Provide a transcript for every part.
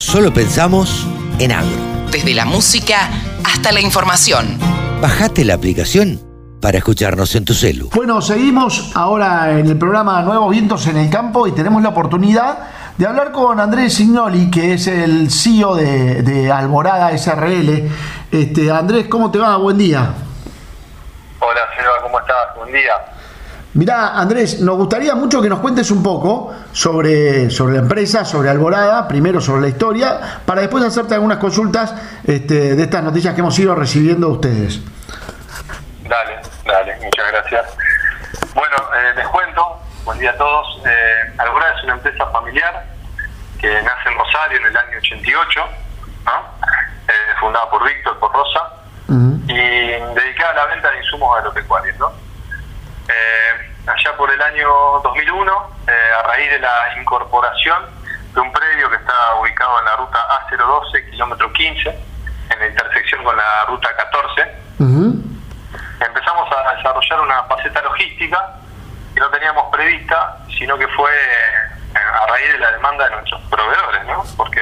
Solo pensamos en agro. Desde la música hasta la información. Bajate la aplicación para escucharnos en tu celu. Bueno, seguimos ahora en el programa Nuevos Vientos en el Campo y tenemos la oportunidad de hablar con Andrés Signoli, que es el CEO de, de Alborada SRL. Este, Andrés, ¿cómo te va? Buen día. Hola, Seba, ¿cómo estás? Buen día. Mirá, Andrés, nos gustaría mucho que nos cuentes un poco sobre, sobre la empresa, sobre Alborada, primero sobre la historia, para después hacerte algunas consultas este, de estas noticias que hemos ido recibiendo de ustedes. Dale, dale, muchas gracias. Bueno, eh, les cuento, buen día a todos. Eh, Alborada es una empresa familiar que nace en Rosario en el año 88, ¿no? Eh, fundada por Víctor, por Rosa, y dedicada a la venta de insumos agropecuarios, ¿no? Allá por el año 2001, eh, a raíz de la incorporación de un predio que está ubicado en la ruta A012, kilómetro 15, en la intersección con la ruta 14, empezamos a desarrollar una faceta logística que no teníamos prevista, sino que fue eh, a raíz de la demanda de nuestros proveedores, ¿no? Porque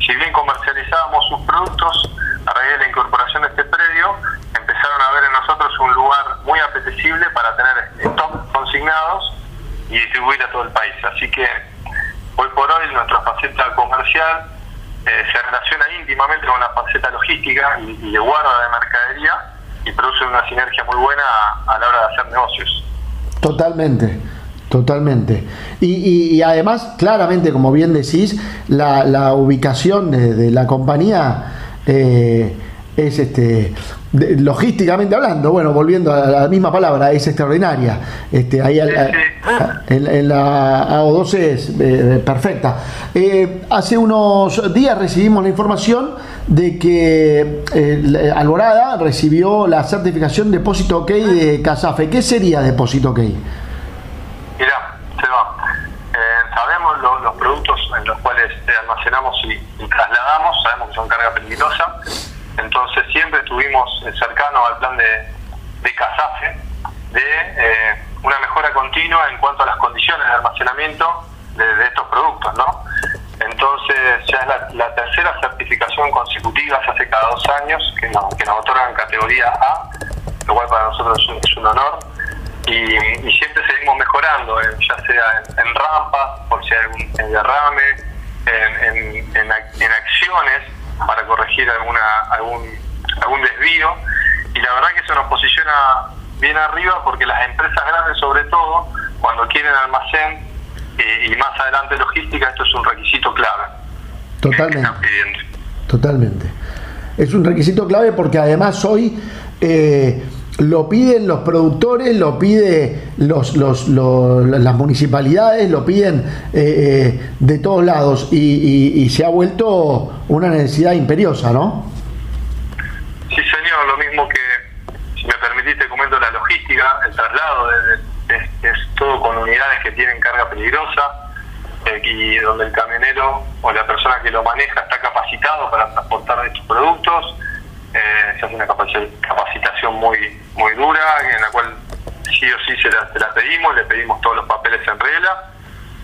si bien comercializábamos sus productos, a raíz de la incorporación de este predio, empezaron a ver en nosotros un lugar muy apetecible para tener y distribuir a todo el país. Así que hoy por hoy nuestra faceta comercial eh, se relaciona íntimamente con la faceta logística y, de guarda de mercadería y produce una sinergia muy buena a, la hora de hacer negocios. Totalmente. Totalmente. Y, y, además, claramente, como bien decís, la, la ubicación de, de, la compañía eh, es este de, logísticamente hablando, bueno, volviendo a la misma palabra, es extraordinaria. Este, ahí. En, en, la AO12 es eh, perfecta. Eh, hace unos días recibimos la información de que eh, Alborada recibió la certificación Depósito OK de Casafe. ¿Qué sería Depósito OK? Mira, Seba, sabemos lo, los productos en los cuales almacenamos y, y trasladamos, sabemos que son carga peligrosa entonces siempre estuvimos cercanos al plan de, de CASAFE de eh, una mejora continua en cuanto a las condiciones de almacenamiento de, estos productos, ¿no? Entonces ya es la, tercera certificación consecutiva, se hace cada dos años, que nos, que nos otorgan categoría A, lo cual para nosotros es un, es un honor. Y, siempre seguimos mejorando, eh, ya sea en, en, rampas, por si hay algún derrame, en, en acciones para corregir alguna algún algún desvío. Y la verdad que eso nos posiciona bien arriba porque las empresas grandes sobre todo cuando quieren almacén eh, y más adelante logística esto es un requisito clave. Totalmente. Totalmente. Es un requisito clave porque además hoy eh, lo piden los productores, lo pide los, los, los, las municipalidades, lo piden eh, eh, de todos lados y, y, y, se ha vuelto una necesidad imperiosa, ¿no? Sí, señor, lo mismo que, si me permitís, te comento la logística, el traslado es, todo con unidades que tienen carga peligrosa eh, y donde el camionero o la persona que lo maneja está capacitado para transportar estos productos eh, se hace una capacitación muy muy dura, en la cual sí o sí se la, se la, pedimos, le pedimos todos los papeles en regla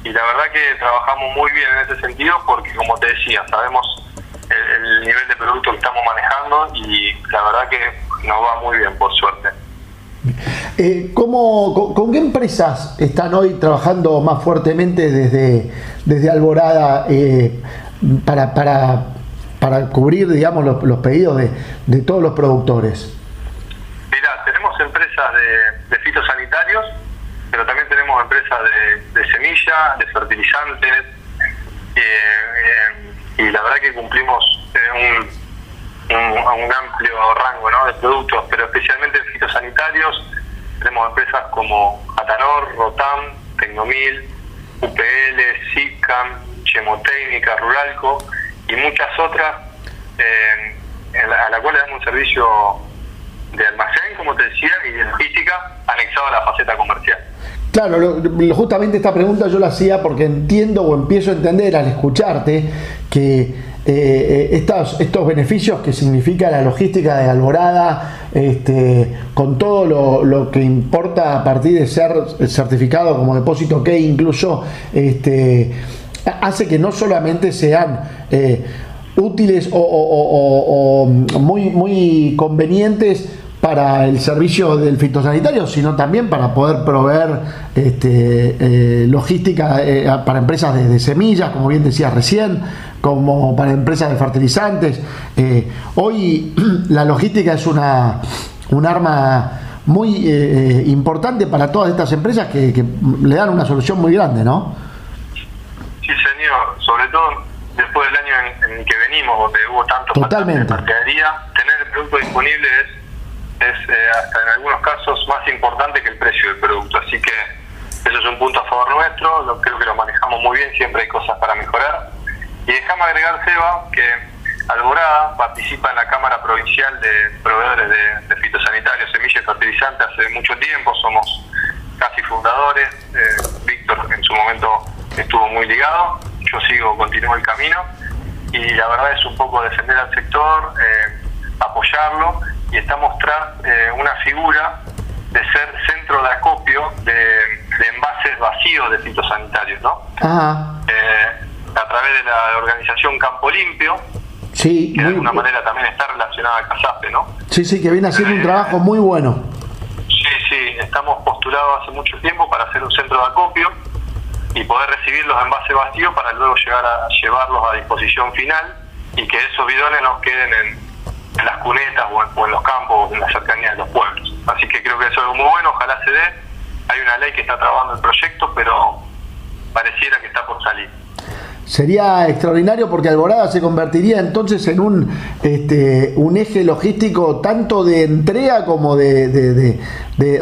y la verdad que trabajamos muy bien en ese sentido porque como te decía, sabemos el, el nivel de producto que estamos manejando y la verdad que nos va muy bien, por suerte. Eh, ¿cómo, con, con, qué empresas están hoy trabajando más fuertemente desde, desde Alborada eh, para, para para cubrir, digamos, los, los pedidos de, de, todos los productores? Empresas de, de fitosanitarios, pero también tenemos empresas de, de semilla, de fertilizantes, eh, eh, y la verdad que cumplimos un, un, un, amplio rango ¿no? de productos, pero especialmente en fitosanitarios tenemos empresas como Atanor, Rotam, Tecnomil, UPL, SICAM, Chemotécnica, Ruralco, y muchas otras eh, a la cual damos un servicio de almacén, como te decía, y de logística anexado a la faceta comercial. Claro, justamente esta pregunta yo la hacía porque entiendo o empiezo a entender al escucharte que eh, eh, estos, beneficios que significa la logística de Alborada, este, con todo lo, lo, que importa a partir de ser certificado como depósito que incluso este, hace que no solamente sean eh, útiles o, muy, muy convenientes para el servicio del fitosanitario, sino también para poder proveer este, eh, logística eh, para empresas de, semillas, como bien decía recién, como para empresas de fertilizantes. hoy la logística es una, un arma muy importante para todas estas empresas que, que le dan una solución muy grande, ¿no? sobre todo después del año en, que venimos, donde hubo tanto Totalmente. mercadería, tener el producto disponible es, es eh, hasta en algunos casos más importante que el precio del producto. Así que eso es un punto a favor nuestro, creo que lo manejamos muy bien, siempre hay cosas para mejorar. Y dejame agregar, Seba, que Alborada participa en la Cámara Provincial de Proveedores de, Fitosanitarios, Semillas y Fertilizantes hace mucho tiempo, somos casi fundadores. Eh, Víctor en su momento estuvo muy ligado yo sigo, continúo el camino y la verdad es un poco defender al sector, eh, apoyarlo y estamos tras eh, una figura de ser centro de acopio de, envases vacíos de fitosanitarios, ¿no? Eh, a través de la organización Campo Limpio, sí, que de alguna manera también está relacionada a CASAPE, ¿no? Sí, sí, que viene haciendo un trabajo muy bueno. Sí, sí, estamos postulados hace mucho tiempo para ser un centro de acopio y poder recibir los envases vacíos para luego llegar a llevarlos a disposición final y que esos bidones nos queden en, las cunetas o en, los campos o en la cercanía de los pueblos. Así que creo que eso es muy bueno, ojalá se dé. Hay una ley que está trabajando el proyecto, pero pareciera que está por salir. Sería extraordinario porque Alborada se convertiría entonces en un, este, un eje logístico tanto de entrega como de,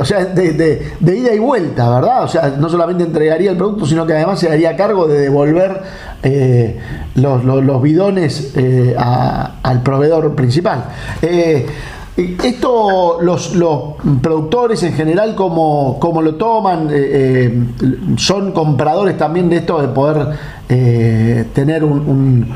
o sea, de, ida y vuelta, ¿verdad? O sea, no solamente entregaría el producto, sino que además se haría cargo de devolver eh, los, los, bidones eh, al proveedor principal. Eh, esto los, los, productores en general, como, como lo toman? ¿Son compradores también de esto de poder eh, tener un,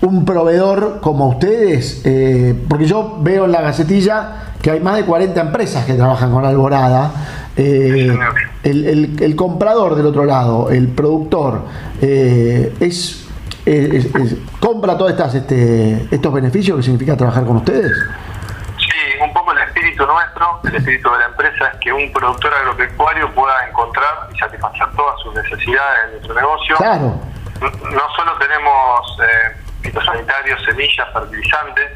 un, proveedor como ustedes? Eh, porque yo veo en la gacetilla que hay más de 40 empresas que trabajan con Alborada. Eh, el, comprador del otro lado, el productor, es, compra todos este, estos beneficios que significa trabajar con ustedes. Sí, un poco el espíritu nuestro, el espíritu de la empresa es que un productor agropecuario pueda encontrar y satisfacer todas sus necesidades en nuestro negocio. Claro. No solo tenemos eh, fitosanitarios, semillas, fertilizantes,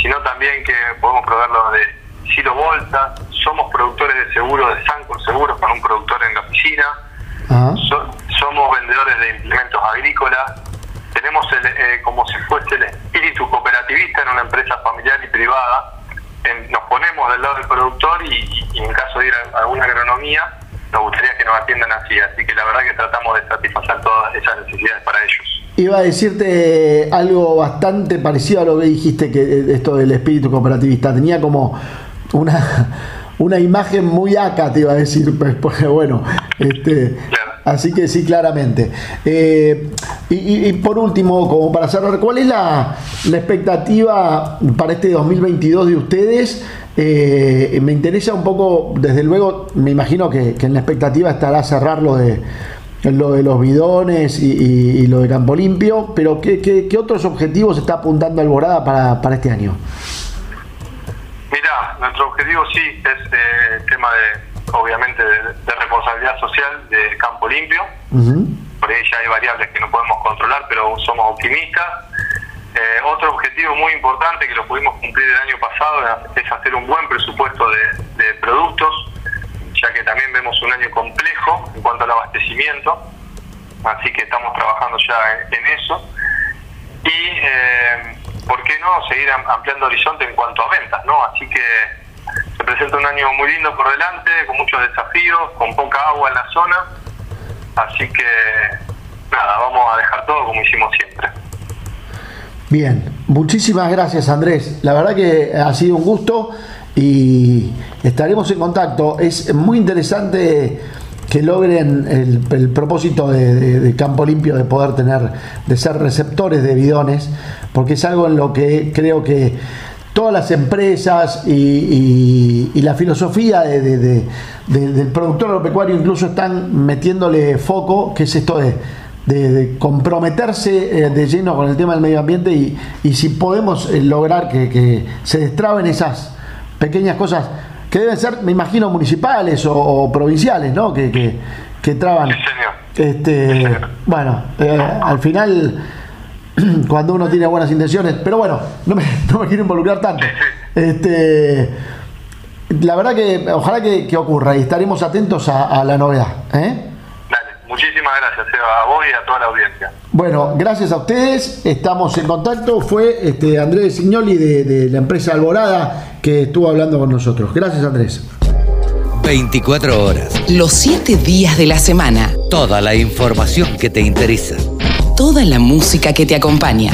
sino también que podemos proveerlo de silo bolsa, somos productores de seguros de Sancor Seguros para un productor en la oficina, somos vendedores de implementos agrícolas, tenemos el, eh, como si fuese el espíritu cooperativista en una empresa familiar y privada, nos ponemos del lado del productor y, y en caso de ir a alguna agronomía, nos gustaría que nos atiendan así, así que la verdad que tratamos de satisfacer todas esas necesidades para ellos. Iba a decirte algo bastante parecido a lo que dijiste, que eh, esto del espíritu cooperativista, tenía como una, una imagen muy acá, te iba a decir, pues, porque bueno, este, así que sí, claramente. Eh, y, por último, como para cerrar, ¿cuál es la, la expectativa para este 2022 de ustedes? Eh, me interesa un poco, desde luego, me imagino que, en la expectativa estará cerrar lo de, lo de los bidones y, lo de Campo Limpio, pero ¿qué, qué, otros objetivos está apuntando Alborada para, para este año? Mira, nuestro objetivo sí es eh, el tema de, obviamente, de, responsabilidad social de Campo Limpio. Por ahí ya hay variables que no podemos controlar, pero somos optimistas eh, otro objetivo muy importante que lo pudimos cumplir el año pasado es hacer un buen presupuesto de, productos, ya que también vemos un año complejo en cuanto al abastecimiento, así que estamos trabajando ya en, eso. Y, eh, ¿por qué no?, seguir ampliando horizonte en cuanto a ventas, ¿no? Así que se presenta un año muy lindo por delante, con muchos desafíos, con poca agua en la zona, así que, nada, vamos a dejar todo como hicimos siempre. Bien, muchísimas gracias Andrés. La verdad que ha sido un gusto y estaremos en contacto. Es muy interesante que logren el, propósito de, Campo Limpio de poder tener, de ser receptores de bidones, porque es algo en lo que creo que todas las empresas y, la filosofía del productor agropecuario incluso están metiéndole foco, que es esto de de, comprometerse eh, de lleno con el tema del medio ambiente y, y si podemos eh, lograr que, que se destraben esas pequeñas cosas que deben ser, me imagino, municipales o, o provinciales, ¿no? Que, que, que traban. Sí, señor. Este, Sí, señor. bueno, eh, al final, cuando uno tiene buenas intenciones, pero bueno, no me, no me quiero involucrar tanto. Este, la verdad que ojalá que, que ocurra y estaremos atentos a, a la novedad. ¿eh? Dale, muchísimas gracias, Eva, a vos y a toda la audiencia. Bueno, gracias a ustedes, estamos en contacto. Fue este, Andrés Signoli de, de la empresa Alborada que estuvo hablando con nosotros. Gracias, Andrés. 24 horas. Los siete días de la semana. Toda la información que te interesa. Toda la música que te acompaña.